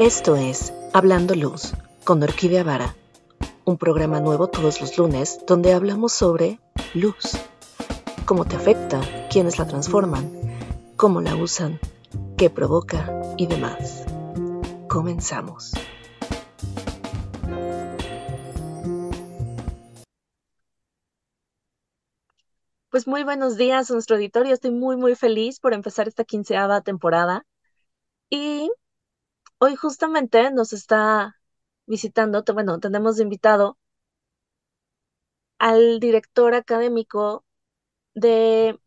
Esto es Hablando Luz con Orquídea Vara, un programa nuevo todos los lunes donde hablamos sobre luz, cómo te afecta, quiénes la transforman, cómo la usan, qué provoca y demás. Comenzamos. Pues muy buenos días a nuestro auditorio. Estoy muy, muy feliz por empezar esta quinceava temporada. Y hoy justamente nos está visitando, bueno, tenemos invitado al director académico de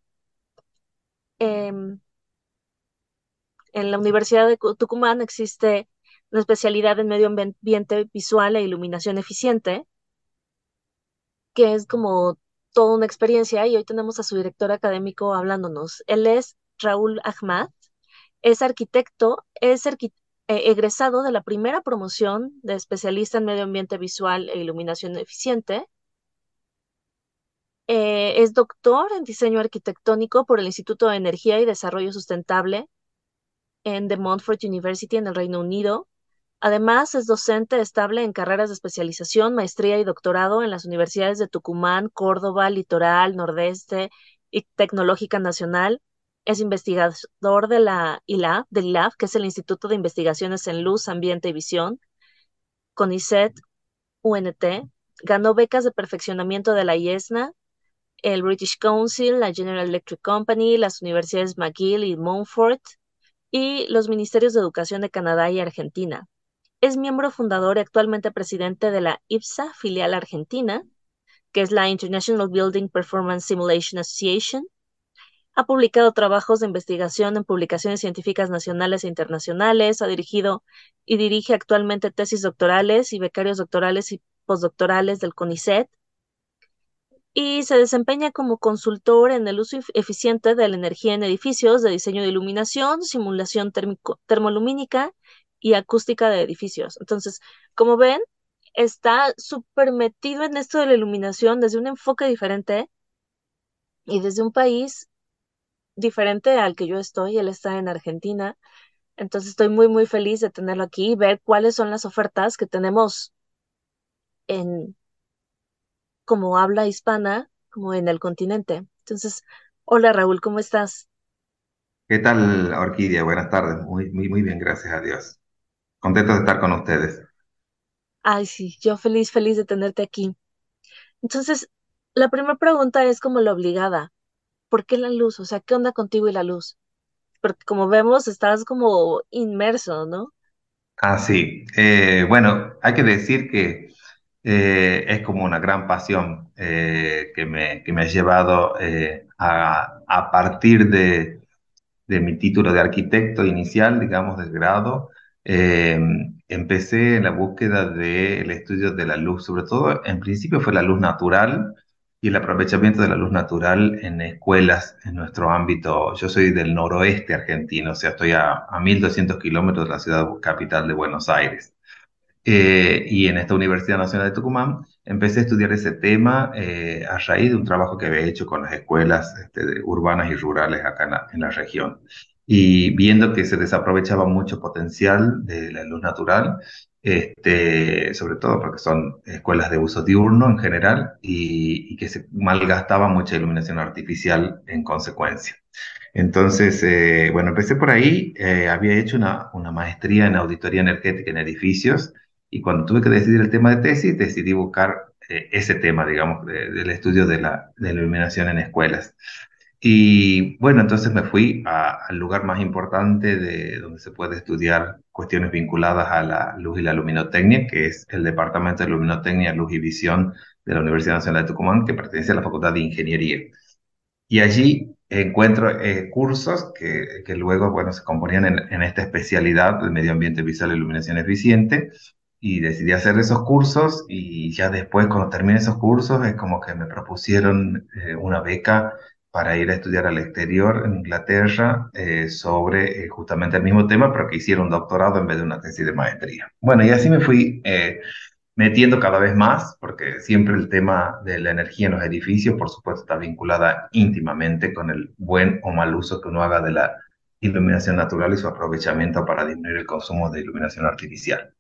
em, en la Universidad de Tucumán existe una especialidad en medio ambiente visual e iluminación eficiente, que es como toda una experiencia y hoy tenemos a su director académico hablándonos. Él es Raúl Ahmad, es arquitecto, es eh, egresado de la primera promoción de especialista en medio ambiente visual e iluminación eficiente. Eh, es doctor en diseño arquitectónico por el Instituto de Energía y Desarrollo Sustentable en The Montfort University en el Reino Unido. Además, es docente estable en carreras de especialización, maestría y doctorado en las universidades de Tucumán, Córdoba, Litoral, Nordeste y Tecnológica Nacional. Es investigador de la ILAB, del que es el Instituto de Investigaciones en Luz, Ambiente y Visión, CONICET, UNT. Ganó becas de perfeccionamiento de la IESNA, el British Council, la General Electric Company, las universidades McGill y Montfort y los ministerios de Educación de Canadá y Argentina. Es miembro fundador y actualmente presidente de la IPSA, filial argentina, que es la International Building Performance Simulation Association. Ha publicado trabajos de investigación en publicaciones científicas nacionales e internacionales, ha dirigido y dirige actualmente tesis doctorales y becarios doctorales y postdoctorales del CONICET, y se desempeña como consultor en el uso eficiente de la energía en edificios, de diseño de iluminación, simulación termolumínica y acústica de edificios. Entonces, como ven, está súper metido en esto de la iluminación desde un enfoque diferente y desde un país diferente al que yo estoy. Él está en Argentina. Entonces estoy muy, muy feliz de tenerlo aquí y ver cuáles son las ofertas que tenemos en como habla hispana, como en el continente. Entonces, hola Raúl, ¿cómo estás? ¿Qué tal, Orquídea? Buenas tardes. Muy, muy, muy bien, gracias a Dios. Contento de estar con ustedes. Ay, sí, yo feliz, feliz de tenerte aquí. Entonces, la primera pregunta es como la obligada. ¿Por qué la luz? O sea, ¿qué onda contigo y la luz? Porque como vemos, estás como inmerso, ¿no? Ah, sí. Eh, bueno, hay que decir que eh, es como una gran pasión eh, que me, que me ha llevado a, a partir de, de mi título de arquitecto inicial, digamos, del grado, empecé en la búsqueda del estudio de la luz, sobre todo en principio fue la luz natural y el aprovechamiento de la luz natural en escuelas en nuestro ámbito. Yo soy del noroeste argentino, o sea, estoy a, a 1200 kilómetros de la ciudad capital de Buenos Aires. Eh, y en esta Universidad Nacional de Tucumán empecé a estudiar ese tema eh, a raíz de un trabajo que había hecho con las escuelas este, urbanas y rurales acá en la, en la región y viendo que se desaprovechaba mucho potencial de la luz natural, este, sobre todo porque son escuelas de uso diurno en general y, que se malgastaba mucha iluminación artificial en consecuencia. Entonces, eh, bueno, empecé por ahí, eh, había hecho una, una maestría en auditoría energética en edificios y cuando tuve que decidir el tema de tesis, decidí buscar eh, ese tema, digamos, del estudio de la, de la iluminación en escuelas. Y bueno, entonces me fui al lugar más importante de donde se puede estudiar cuestiones vinculadas a la luz y la luminotecnia, que es el Departamento de Luminotecnia, Luz y Visión de la Universidad Nacional de Tucumán, que pertenece a la Facultad de Ingeniería. Y allí encuentro eh, cursos que, que, luego, bueno, se componían en, esta especialidad de medio ambiente visual e iluminación eficiente. Y decidí hacer esos cursos y ya después, cuando terminé esos cursos, es como que me propusieron eh, una beca para ir a estudiar al exterior en Inglaterra eh, sobre eh, justamente el mismo tema, pero que hiciera un doctorado en vez de una tesis de maestría. Bueno, y así me fui eh, metiendo cada vez más, porque siempre el tema de la energía en los edificios, por supuesto, está vinculada íntimamente con el buen o mal uso que uno haga de la iluminación natural y su aprovechamiento para disminuir el consumo de iluminación artificial.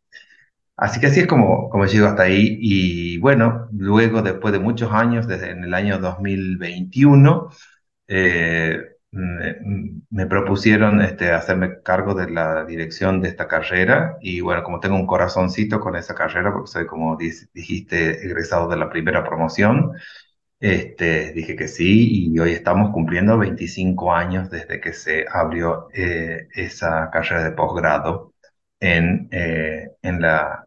Así que así es como, como llego hasta ahí. Y bueno, luego después de muchos años, desde en el año 2021, eh, me, me, propusieron este, hacerme cargo de la dirección de esta carrera. Y bueno, como tengo un corazoncito con esa carrera, porque soy como dijiste, egresado de la primera promoción, este, dije que sí. Y hoy estamos cumpliendo 25 años desde que se abrió eh, esa carrera de posgrado en, eh, en la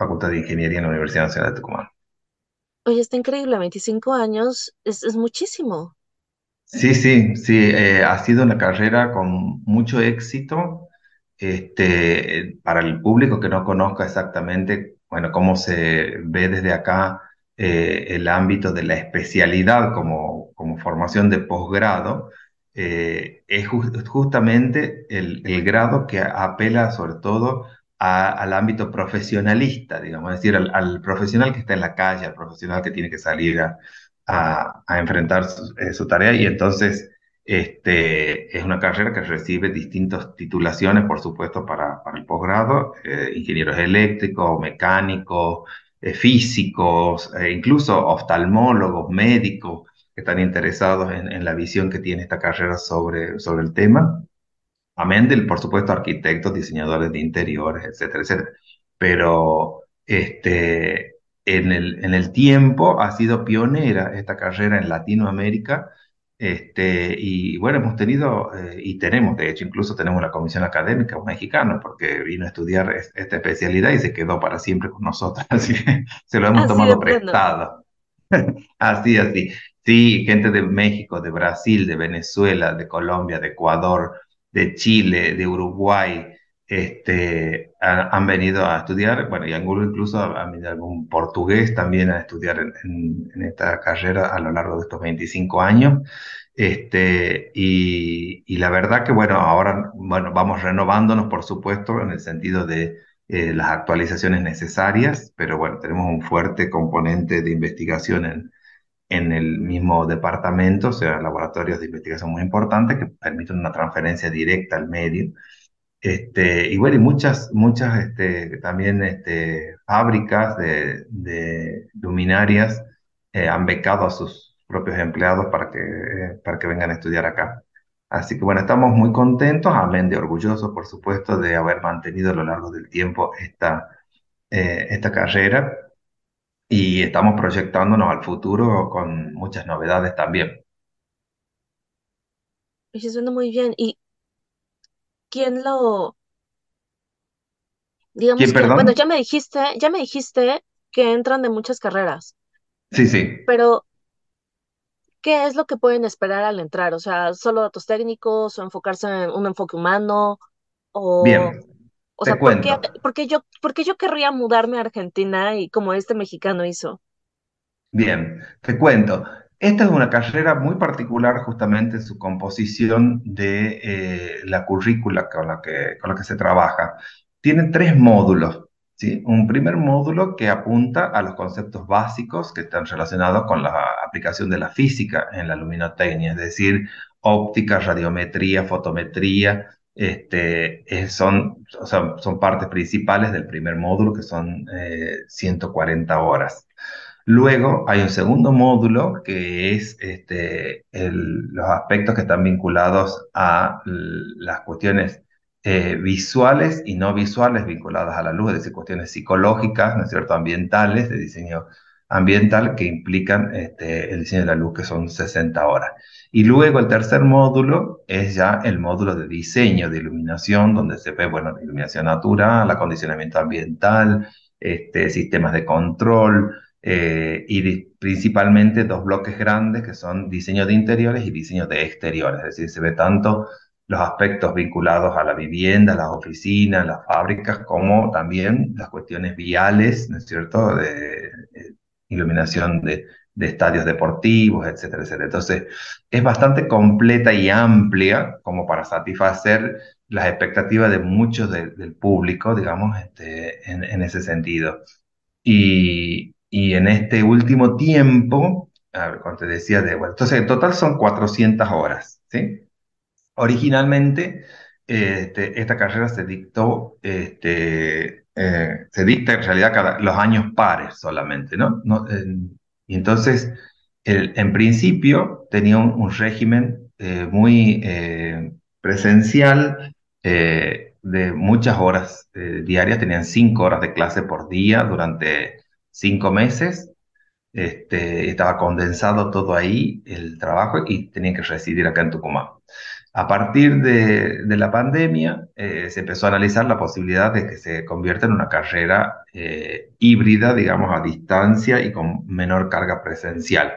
Facultad de Ingeniería en la Universidad Nacional de Tucumán. Oye, está increíble, 25 años es, es muchísimo. Sí, sí, sí, eh, ha sido una carrera con mucho éxito. Este, para el público que no conozca exactamente, bueno, cómo se ve desde acá eh, el ámbito de la especialidad como, como formación de posgrado, eh, es justamente el, el, grado que apela sobre todo al ámbito profesionalista, digamos, es decir, al, al, profesional que está en la calle, al profesional que tiene que salir a, enfrentar eh, su, tarea y entonces este, es una carrera que recibe distintas titulaciones, por supuesto, para, para el posgrado, eh, ingenieros eléctricos, mecánicos, eh, físicos, incluso oftalmólogos, médicos que están interesados en, en, la visión que tiene esta carrera sobre, sobre el tema. Amén del, por supuesto, arquitectos, diseñadores de interiores, etcétera, etcétera. Pero este, en el, en el tiempo ha sido pionera esta carrera en Latinoamérica. Este, y bueno, hemos tenido, eh, y tenemos, de hecho, incluso tenemos la comisión académica un mexicano, porque vino a estudiar esta especialidad y se quedó para siempre con nosotros, así que se lo hemos tomado prestado. así, así. Sí, gente de México, de Brasil, de Venezuela, de Colombia, de Ecuador, de Chile, de Uruguay, este, han, venido a estudiar, bueno, y algunos incluso han venido algún portugués también a estudiar en, esta carrera a lo largo de estos 25 años. Este, y, y, la verdad que, bueno, ahora, bueno, vamos renovándonos, por supuesto, en el sentido de eh, las actualizaciones necesarias, pero bueno, tenemos un fuerte componente de investigación en, en el mismo departamento, o sea, laboratorios de investigación muy importantes que permiten una transferencia directa al medio. Este, y bueno, y muchas, muchas este, también este, fábricas de, de luminarias eh, han becado a sus propios empleados para que, eh, para que vengan a estudiar acá. Así que bueno, estamos muy contentos, amén de orgullosos, por supuesto, de haber mantenido a lo largo del tiempo esta, eh, esta carrera y estamos proyectándonos al futuro con muchas novedades también. Oye, suena muy bien. ¿Y quién lo, digamos ¿Quién, que, bueno, perdón? ya me dijiste, ya me dijiste que entran de muchas carreras, Sí, sí. pero ¿qué es lo que pueden esperar al entrar? O sea, ¿solo datos técnicos o enfocarse en un enfoque humano? O, Bien, o sea, te ¿por qué, por qué yo, por qué yo querría mudarme a Argentina y como este mexicano hizo? Bien, te cuento. Esta es una carrera muy particular justamente en su composición de eh, la currícula con la que, con la que se trabaja. Tiene tres módulos, ¿sí? Un primer módulo que apunta a los conceptos básicos que están relacionados con la aplicación de la física en la luminotecnia, es decir, óptica, radiometría, fotometría, este, eh, son, son partes principales del primer módulo que son eh, 140 horas. Luego hay un segundo módulo que es este, el- los aspectos que están vinculados a las cuestiones eh, visuales y no visuales vinculadas a la luz, es decir, cuestiones psicológicas, ¿no es cierto?, ambientales, de diseño ambiental que implican este, el diseño de la luz, que son 60 horas. Y luego el tercer módulo es ya el módulo de diseño de iluminación, donde se ve, bueno, iluminación natural, acondicionamiento ambiental, este, sistemas de control eh, y principalmente dos bloques grandes que son diseño de interiores y diseño de exteriores, es decir, se ve tanto los aspectos vinculados a la vivienda, las oficinas, las fábricas, como también las cuestiones viales, ¿no es cierto?, iluminación de, estadios deportivos, etcétera, etcétera. Entonces, es bastante completa y amplia como para satisfacer las expectativas de muchos de- del público, digamos, este, en, ese sentido. Y, en este último tiempo, cuando te decía de, bueno, entonces en total son 400 horas, ¿sí? Originalmente, este, esta carrera se dictó, este, se dicta en realidad cada, los años pares solamente, ¿no? Entonces, en principio tenía un, régimen eh, muy eh, presencial eh, de muchas horas diarias, tenían cinco horas de clase por día durante cinco meses este, estaba condensado todo ahí, el trabajo, y tenía que residir acá en Tucumán. A partir de, la pandemia, eh, se empezó a analizar la posibilidad de que se convierta en una carrera eh, híbrida, digamos, a distancia y con menor carga presencial.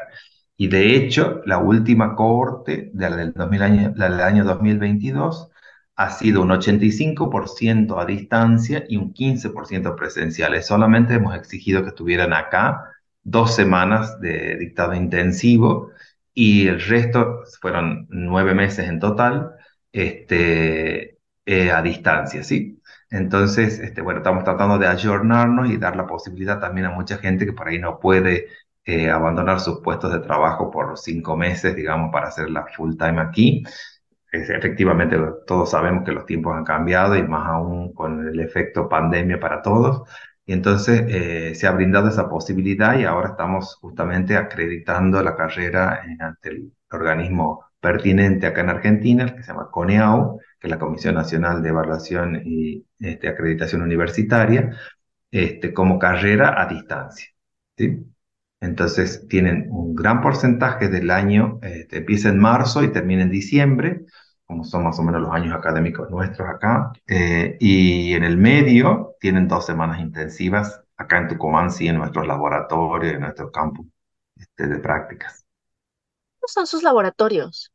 Y de hecho, la última cohorte de la del 2000 año, la del año 2022 ha sido un 85% a distancia y un 15% presenciales. Solamente hemos exigido que estuvieran acá dos semanas de dictado intensivo y el resto fueron nueve meses en total, este, eh, a distancia, ¿sí? Entonces, este, bueno, estamos tratando de ayornarnos y dar la posibilidad también a mucha gente que por ahí no puede eh, abandonar sus puestos de trabajo por cinco meses, digamos, para hacer la full time aquí. Es- efectivamente, todos sabemos que los tiempos han cambiado y más aún con el efecto pandemia para todos. Y entonces eh, se ha brindado esa posibilidad y ahora estamos justamente acreditando la carrera eh, ante el organismo pertinente acá en Argentina, que se llama CONEAU, que es la Comisión Nacional de Evaluación y este, Acreditación Universitaria, este, como carrera a distancia. ¿sí? Entonces tienen un gran porcentaje del año, este, empieza en marzo y termina en diciembre, como son más o menos los años académicos nuestros acá, eh, y en el medio tienen dos semanas intensivas acá en Tucumán, sí, en nuestros laboratorios, en nuestro campus este, de prácticas. ¿Cómo son sus laboratorios?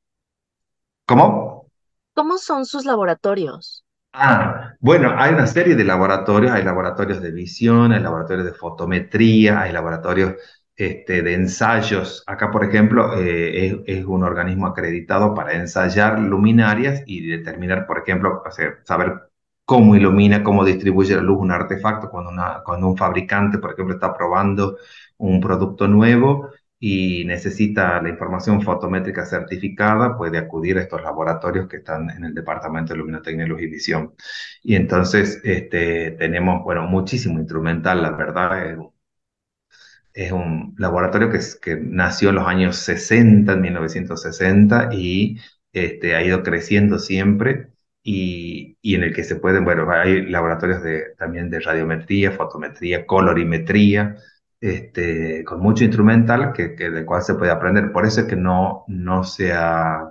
¿Cómo? ¿Cómo son sus laboratorios? Ah, bueno, hay una serie de laboratorios, hay laboratorios de visión, hay laboratorios de fotometría, hay laboratorios este, de ensayos. Acá, por ejemplo, eh, es, un organismo acreditado para ensayar luminarias y determinar, por ejemplo, saber cómo ilumina, cómo distribuye la luz un artefacto cuando, una, cuando un fabricante, por ejemplo, está probando un producto nuevo y necesita la información fotométrica certificada, puede acudir a estos laboratorios que están en el Departamento de Luminotecnia, y Visión. Y entonces este, tenemos, bueno, muchísimo instrumental, la verdad, es, un laboratorio que, que nació en los años 60, en 1960, y este, ha ido creciendo siempre. Y, y en el que se pueden, bueno, hay laboratorios de, también de radiometría, fotometría, colorimetría, este, con mucho instrumental que, que del cual se puede aprender. Por eso es que no, no se ha,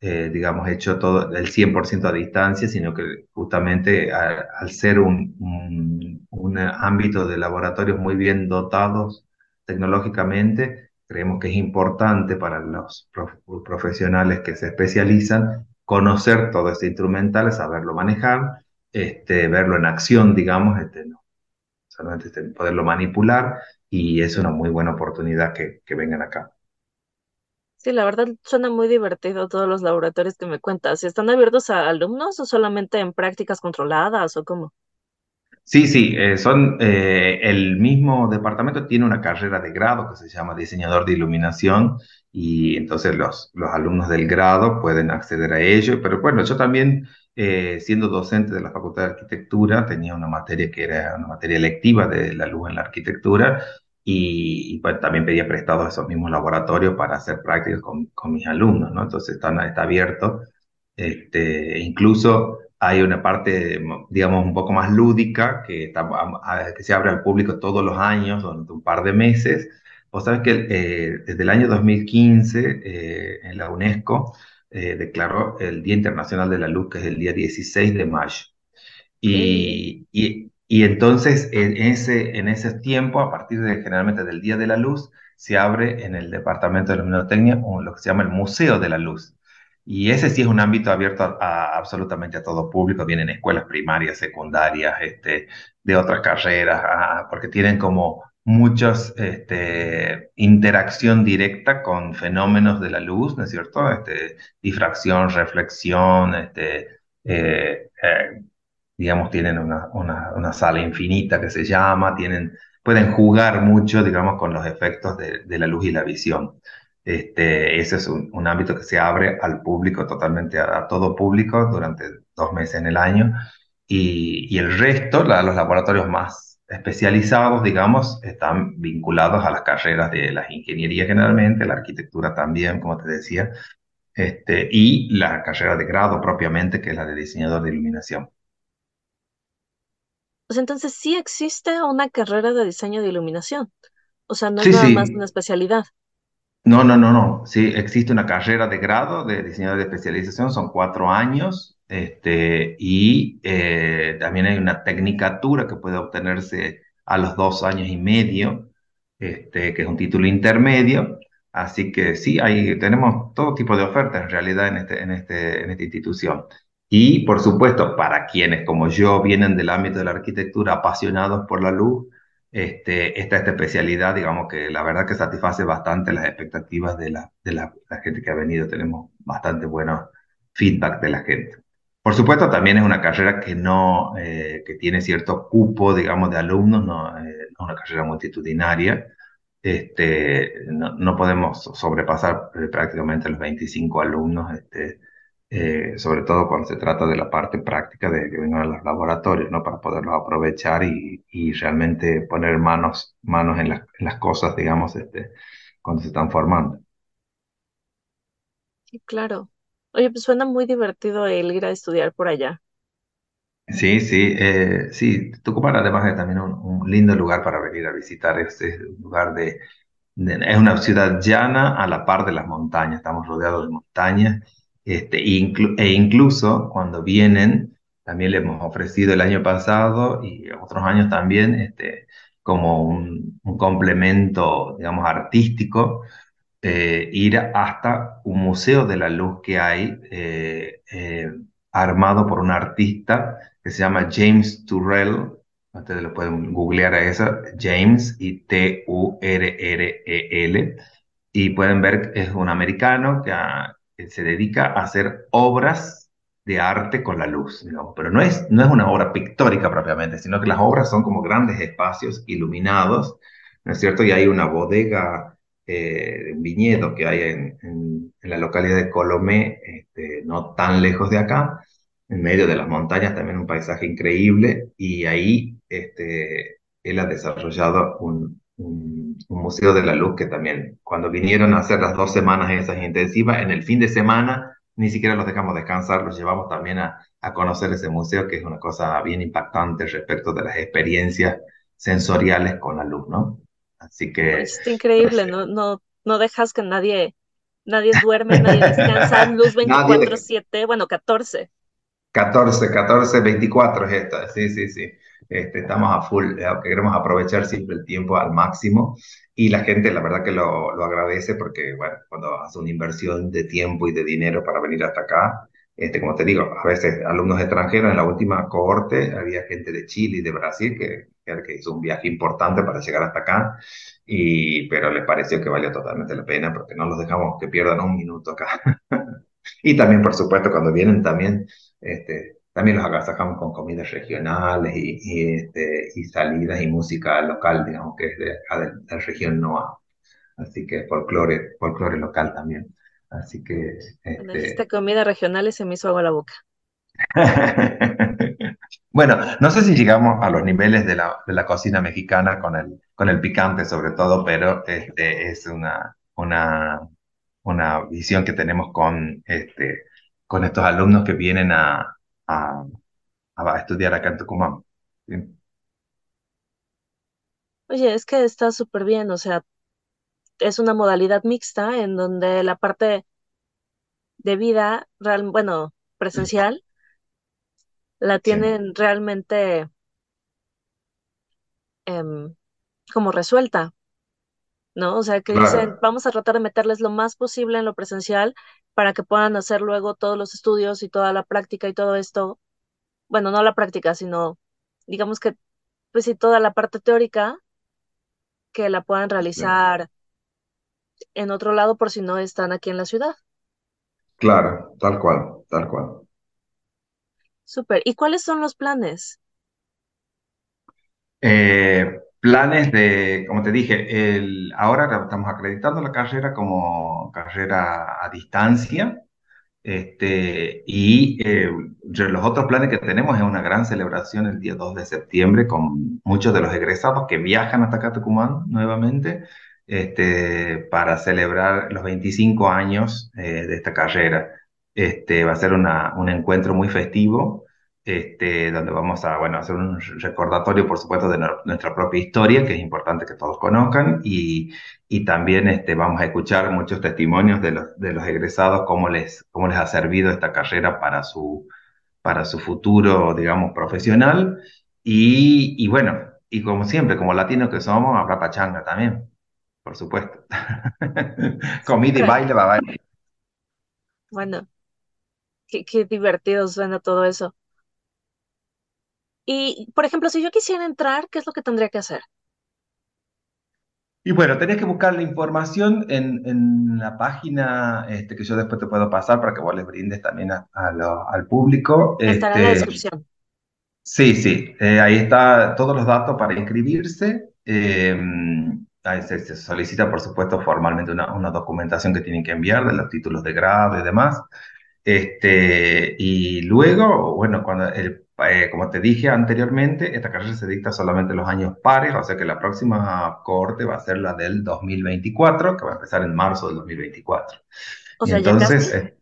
eh, digamos, hecho todo el 100% a distancia, sino que justamente a- al ser un, un, un ámbito de laboratorios muy bien dotados tecnológicamente, creemos que es importante para los prof- profesionales que se especializan conocer todo este instrumental, saberlo manejar, este, verlo en acción, digamos, este, no solamente este, poderlo manipular y es una muy buena oportunidad que, que vengan acá. Sí, la verdad suena muy divertido todos los laboratorios que me cuentas. ¿Están abiertos a alumnos o solamente en prácticas controladas o cómo? Sí, sí, eh, son, eh, el mismo departamento tiene una carrera de grado que se llama diseñador de iluminación y entonces los, los alumnos del grado pueden acceder a ello. Pero bueno, yo también, eh, siendo docente de la Facultad de Arquitectura, tenía una materia que era una materia electiva de la luz en la arquitectura y, y, pues, también pedía prestados esos mismos laboratorios para hacer prácticas con, con mis alumnos, ¿no? Entonces están, está abierto. Este, incluso hay una parte, digamos, un poco más lúdica que, está- se abre al público todos los años, durante un par de meses. Vos sabés que eh, desde el año 2015 eh, en la UNESCO eh, declaró el Día Internacional de la Luz, que es el día 16 de mayo. Y, y, y entonces en ese, en ese tiempo, a partir de generalmente del Día de la Luz, se abre en el Departamento de Luminotecnia lo que se llama el Museo de la Luz. Y ese sí es un ámbito abierto absolutamente a todo público. Vienen escuelas primarias, secundarias, este, de otras carreras, ah, porque tienen como muchos este, interacción directa con fenómenos de la luz, ¿no es cierto? Este, difracción, reflexión, este, eh, eh, digamos, tienen una, una, una sala infinita que se llama, tienen, pueden jugar mucho, digamos, con los efectos de, de la luz y la visión. Este, ese es un, un ámbito que se abre al público, totalmente a, a todo público durante dos meses en el año. Y, y el resto, la- los laboratorios más especializados, digamos, están vinculados a las carreras de las ingenierías generalmente, la arquitectura también, como te decía, este, y la carrera de grado propiamente, que es la de diseñador de iluminación. Pues entonces sí existe una carrera de diseño de iluminación. O sea, no es Sí, nada más una especialidad. No, no, no, no. Sí, existe una carrera de grado de diseñador de especialización, son cuatro años, este, y eh, también hay una tecnicatura que puede obtenerse a los dos años y medio, este, que es un título intermedio. Así que sí, ahí tenemos todo tipo de ofertas en realidad en este, en este, en esta institución. Y por supuesto, para quienes como yo vienen del ámbito de la arquitectura apasionados por la luz, este, esta, esta especialidad, digamos que la verdad que satisface bastante las expectativas de la, de la, gente que ha venido. Tenemos bastante buenos feedback de la gente. Por supuesto, también es una carrera que no, eh, que tiene cierto cupo, digamos, de alumnos, no, eh, no es una carrera multitudinaria. Este, no, no podemos sobrepasar eh, prácticamente los 25 alumnos, este, eh, sobre todo cuando se trata de la parte práctica de que vengan a los laboratorios, ¿no? Para poderlos aprovechar y, y realmente poner manos, manos en las, en las cosas, digamos, este, cuando se están formando. Sí, claro. Oye, pues suena muy divertido el ir a estudiar por allá. Sí, sí, eh, sí, Tucumán además es también un, un lindo lugar para venir a visitar, es, es un lugar de, de- es una ciudad llana a la par de las montañas, estamos rodeados de montañas, este, inclu- e incluso cuando vienen, también le hemos ofrecido el año pasado y otros años también, este, como un, un complemento, digamos, artístico eh, ir hasta un museo de la luz que hay eh, eh, armado por un artista que se llama James Turrell. Ustedes lo pueden googlear a eso, James y T-U-R-R-E-L. Y pueden ver que es un americano que, que se dedica a hacer obras de arte con la luz. Pero no es, no es una obra pictórica propiamente, sino que las obras son como grandes espacios iluminados, ¿no es cierto? Y hay una bodega eh, un viñedo que hay en la localidad de Colomé, este, no tan lejos de acá, en medio de las montañas, también un paisaje increíble, y ahí este, él ha desarrollado un, un- un museo de la luz que también, cuando vinieron a hacer las dos semanas esas intensivas, en el fin de semana ni siquiera los dejamos descansar, los llevamos también a, a conocer ese museo, que es una cosa bien impactante respecto de las experiencias sensoriales con la luz, ¿no? Así que... Pues está increíble, no, no, no dejas que nadie, nadie duerme, nadie descansa, luz Nadie veinticuatro de siete, bueno, 14. 14, 14, 24 es esta. Sí, sí, sí. Este, estamos a full, eh, que queremos aprovechar siempre el tiempo al máximo y la gente la verdad que lo, lo agradece porque, bueno, cuando hace una inversión de tiempo y de dinero para venir hasta acá, este, como te digo, a veces alumnos extranjeros en la última cohorte había gente de Chile y de Brasil que, que hizo un viaje importante para llegar hasta acá, y, pero les pareció que valió totalmente la pena porque no los dejamos que pierdan un minuto acá. Y también, por supuesto, cuando vienen también, este, también los agasajamos con comidas regionales y, y, este, y salidas y música local, digamos, que es de, de la región NOA. Así que folclore, folclore local también. Así que, este... comida regional se me hizo agua la boca. Bueno, no sé si llegamos a los niveles de la, de la cocina mexicana con el, con el picante sobre todo, pero este, es una, una, una visión que tenemos con, este, con estos alumnos que vienen a, a, a estudiar acá en Tucumán. ¿sí? Oye, es que está súper bien, o sea, es una modalidad mixta en donde la parte de vida, real, bueno, presencial, la Sí, tienen realmente em, como resuelta, ¿no? O sea, que dicen, vamos a tratar de meterles lo más posible en lo presencial para que puedan hacer luego todos los estudios y toda la práctica y todo esto. Bueno, no la práctica, sino digamos que, pues sí, toda la parte teórica que la puedan realizar en otro lado por si no están aquí en la ciudad. claro, tal cual, tal cual. Súper. ¿Y cuáles son los planes? Eh, planes de, como te dije, el, ahora estamos acreditando la carrera como carrera a distancia. Este, y eh, los otros planes que tenemos es una gran celebración el día 2 de septiembre con muchos de los egresados que viajan hasta acá nuevamente este, para celebrar los 25 años eh, de esta carrera. Este, va a ser una, un encuentro muy festivo este, donde vamos a bueno, hacer un recordatorio, por supuesto, de nuestra propia historia, que es importante que todos conozcan, y, y también este, vamos a escuchar muchos testimonios de los, de los egresados, cómo les, cómo les ha servido esta carrera para su, para su futuro, digamos, profesional. Y, y bueno, y como siempre, como latinos que somos, habrá pachanga también, por supuesto. Comida y baile, va. Bueno, qué, qué divertido suena todo eso. Y, por ejemplo, si yo quisiera entrar, ¿qué es lo que tendría que hacer? Y bueno, tenés que buscar la información en, en la página este, que yo después te puedo pasar para que vos les brindes también a- a lo- al público. Estará en la Este, descripción. sí, sí, eh, ahí está todos los datos para inscribirse. Eh, ahí se, se solicita, por supuesto, formalmente una, una documentación que tienen que enviar de los títulos de grado y demás. Este, y luego, bueno, cuando el, eh, como te dije anteriormente, esta carrera se dicta solamente los años pares, o sea que la próxima cohorte va a ser la del 2024, que va a empezar en marzo del 2024. O Y sea, ya entonces, eh,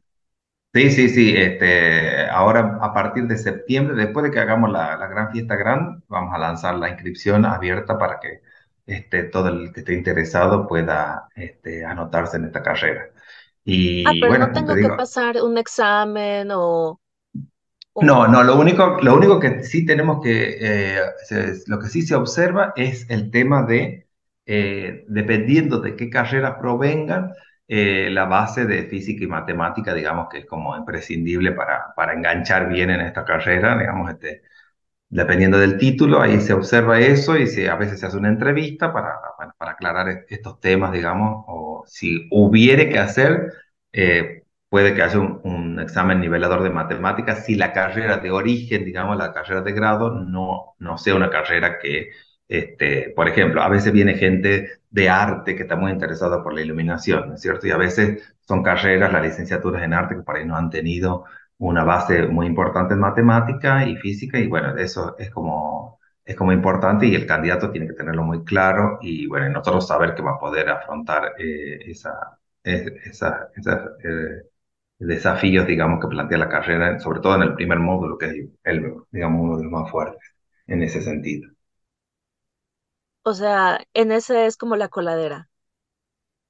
sí, sí, sí, este, ahora a partir de septiembre, después de que hagamos la, la gran fiesta gran, vamos a lanzar la inscripción abierta para que este, todo el que esté interesado pueda este, anotarse en esta carrera. Ah, pero no te tengo que pasar un examen o, No, no, lo único, lo único que sí tenemos que, eh, lo que sí se observa es el tema de, eh, dependiendo de qué carreras provengan, eh, la base de física y matemática, digamos que es como imprescindible para, para enganchar bien en esta carrera, digamos, este, Dependiendo del título, ahí se observa eso y a veces se hace una entrevista para, para, aclarar est- estos temas, digamos, o si hubiere que hacer, eh, puede que haya un, un examen nivelador de matemáticas si la carrera de origen, digamos, la carrera de grado, no, no sea una carrera que, este, por ejemplo, a veces viene gente de arte que está muy interesada por la iluminación, ¿no es cierto? Y a veces son carreras, las licenciaturas en arte que por ahí no han tenido una base muy importante en matemática y física, y bueno, eso es como, es como importante y el candidato tiene que tenerlo muy claro y bueno, nosotros saber que va a poder afrontar eh, esa, es- esa, esa, eh, desafíos, digamos, que plantea la carrera, sobre todo en el primer módulo, que es el, digamos, uno de los más fuertes en ese sentido. O sea, en ese es como la coladera.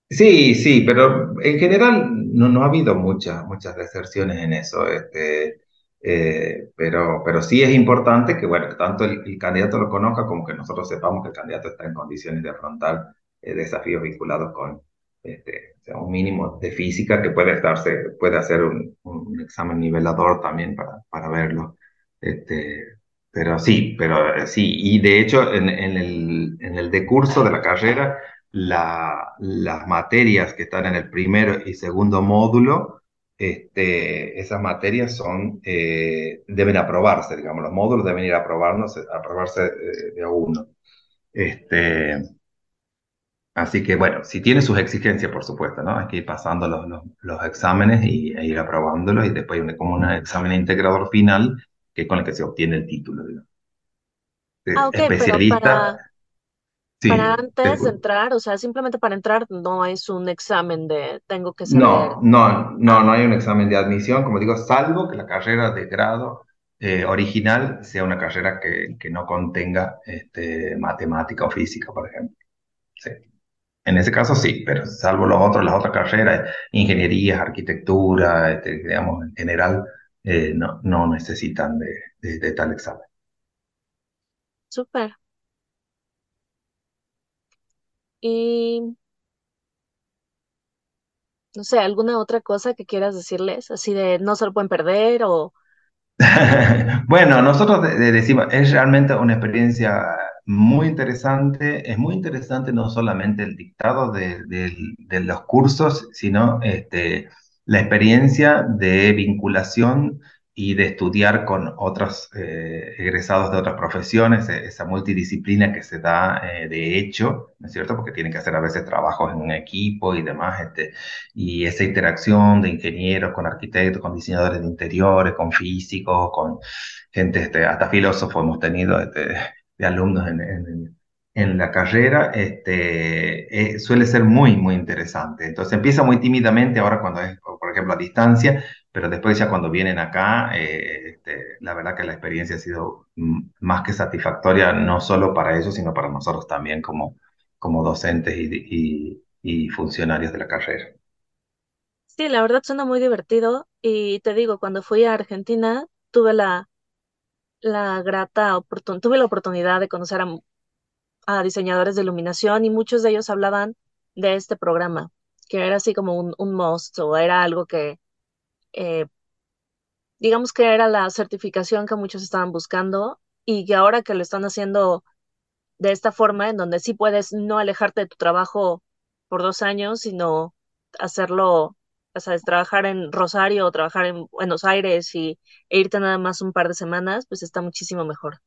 Sí, sí, pero en general no, no ha habido muchas, muchas deserciones en eso, este, eh, pero, pero sí es importante que, bueno, tanto el, candidato lo conozca como que nosotros sepamos que el candidato está en condiciones de afrontar eh, desafíos vinculados con este, o un mínimo de física que puede darse, puede hacer un, examen nivelador también para, para verlo. Este, pero sí, pero eh, sí, y de hecho en, en el, en el decurso de la carrera la- las materias que están en el primer y segundo módulo, este, esas materias son, eh, deben aprobarse, digamos, los módulos deben ir a aprobarnos, aprobarse eh, de a uno. Este, así que bueno, si tiene sus exigencias, por supuesto, ¿no? Hay que ir pasando los, los, los exámenes y, e ir aprobándolos y después hay como un examen integrador final que es con el que se obtiene el título, digamos. Ah, De ok, pero especialista, para, para sí, te antes de entrar, o sea, simplemente para entrar no es un examen de tengo que saber. No, no, no, no hay un examen de admisión, como digo, salvo que la carrera de grado eh, original sea una carrera que, que no contenga este, matemática o física, por ejemplo. Sí. En ese caso sí, pero salvo los otros, las otras carreras, ingenierías, arquitectura, este, digamos, en general, eh, no, no necesitan de, de- de tal examen. súper. Y no sé, ¿alguna otra cosa que quieras decirles? Así de no se lo pueden perder o... Bueno, nosotros de- de- decimos, es realmente una experiencia muy interesante. Es muy interesante no solamente el dictado de, de los cursos, sino este, la experiencia de vinculación y de estudiar con otros eh, egresados de otras profesiones, e, esa multidisciplina que se da eh, de hecho, ¿no es cierto? Porque tienen que hacer a veces trabajos en un equipo y demás, este, y esa interacción de ingenieros con arquitectos, con diseñadores de interiores, con físicos, con gente, este, hasta filósofos hemos tenido este, de alumnos en, en, en la carrera, este, eh, suele ser muy, muy interesante. Entonces empieza muy tímidamente ahora cuando es, por ejemplo, a distancia, pero después ya cuando vienen acá, eh, este, la verdad que la experiencia ha sido más que satisfactoria, no solo para ellos, sino para nosotros también como, como docentes y, y, funcionarios de la carrera. Sí, la verdad suena muy divertido y te digo, cuando fui a Argentina tuve la, la grata oportunidad, tuve la oportunidad de conocer a, a, diseñadores de iluminación y muchos de ellos hablaban de este programa, que era así como un, un must o era algo que eh, digamos que era la certificación que muchos estaban buscando y que ahora que lo están haciendo de esta forma, en donde sí puedes no alejarte de tu trabajo por dos años, sino hacerlo, o sea, trabajar en Rosario o trabajar en Buenos Aires y, e irte nada más un par de semanas, pues está muchísimo mejor.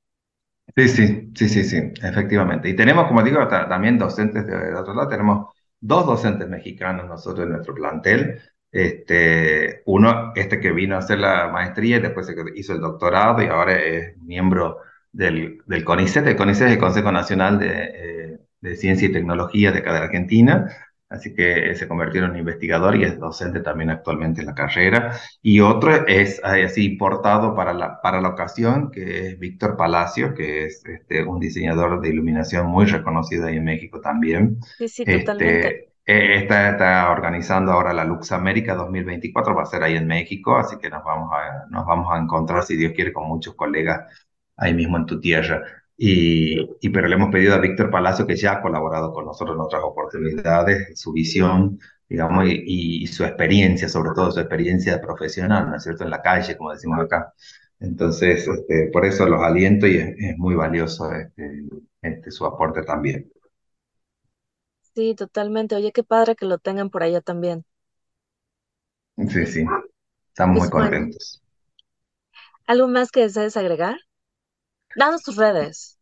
Sí, sí, sí, sí, sí, efectivamente. Y tenemos, como digo, también docentes de otro lado, tenemos dos docentes mexicanos nosotros en nuestro plantel, este, uno, este que vino a hacer la maestría y después hizo el doctorado y ahora es miembro del, del CONICET. El CONICET es el Consejo Nacional de, eh, de Ciencia y Tecnología de acá de Argentina. Así que se convirtió en un investigador y es docente también actualmente en la carrera. Y otro es así importado para la, para la ocasión, que es Víctor Palacio, que es este, un diseñador de iluminación muy reconocido ahí en México también. Sí, sí, totalmente. Este, eh, está, organizando ahora la Lux América 2024, va a ser ahí en México, así que nos vamos a, nos vamos a encontrar, si Dios quiere, con muchos colegas ahí mismo en tu tierra. Y, pero le hemos pedido a Víctor Palacio, que ya ha colaborado con nosotros en otras oportunidades, su visión, digamos, y, su experiencia, sobre todo su experiencia profesional, ¿no es cierto?, en la calle, como decimos acá. Entonces, este, por eso los aliento y es, es muy valioso este, este, su aporte también. Sí, totalmente. Oye, qué padre que lo tengan por allá también. Sí, sí, estamos muy bueno, contentos. ¿algo más que desees agregar? Danos tus redes.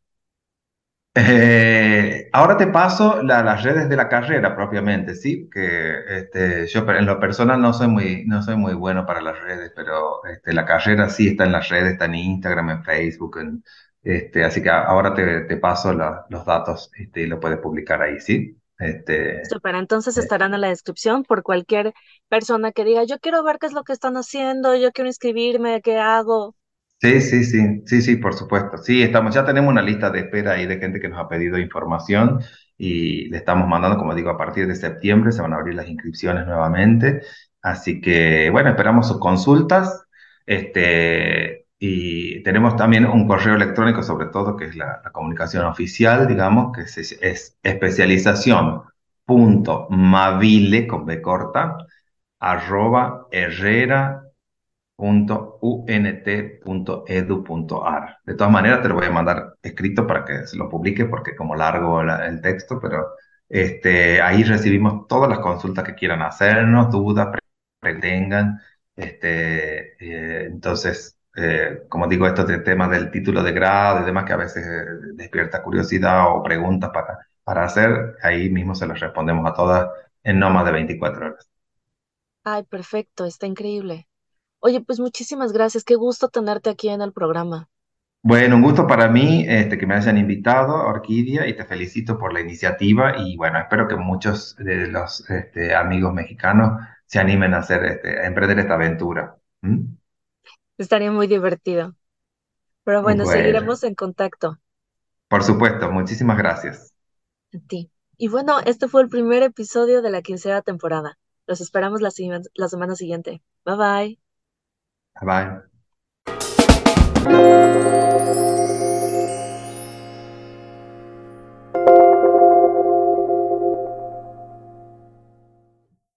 Eh, ahora te paso la- las redes de la carrera propiamente, ¿sí? Que este, yo en lo personal no soy muy, no soy muy bueno para las redes, pero este, la carrera sí está en las redes, está en Instagram, en Facebook, en, este, así que ahora te, te paso la- los datos este, y lo puedes publicar ahí, ¿sí? Este, Super, entonces eh, estarán en la descripción por cualquier persona que diga, yo quiero ver qué es lo que están haciendo, yo quiero inscribirme, ¿qué hago? Sí, sí, sí, sí, sí, por supuesto. Sí, estamos, ya tenemos una lista de espera ahí de gente que nos ha pedido información y le estamos mandando, como digo, a partir de septiembre se van a abrir las inscripciones nuevamente. Así que, bueno, esperamos sus consultas. Este, y tenemos también un correo electrónico, sobre todo, que es la, comunicación oficial, digamos, que es, es especialización punto mavile, con B corta, arroba herrera unt.edu.ar. De todas maneras, te lo voy a mandar escrito para que se lo publique, porque como largo la- el texto, pero este, ahí recibimos todas las consultas que quieran hacernos, dudas, pre- que tengan. Este, eh, entonces, eh, como digo, esto del tema del título de grado y demás, que a veces eh, despierta curiosidad o preguntas para, para hacer, ahí mismo se las respondemos a todas en no más de 24 horas. Ay, perfecto, está increíble. Oye, pues muchísimas gracias, qué gusto tenerte aquí en el programa. Bueno, un gusto para mí este, que me hayan invitado, Orquídea, y te felicito por la iniciativa y bueno, espero que muchos de los este, amigos mexicanos se animen a hacer, este, a emprender esta aventura. ¿Mm? Estaría muy divertido. Pero bueno, Bueno, seguiremos en contacto por supuesto, muchísimas gracias. a ti. Y bueno, este fue el primer episodio de la quinceava temporada. Los esperamos la, la semana siguiente. Bye bye. Bye.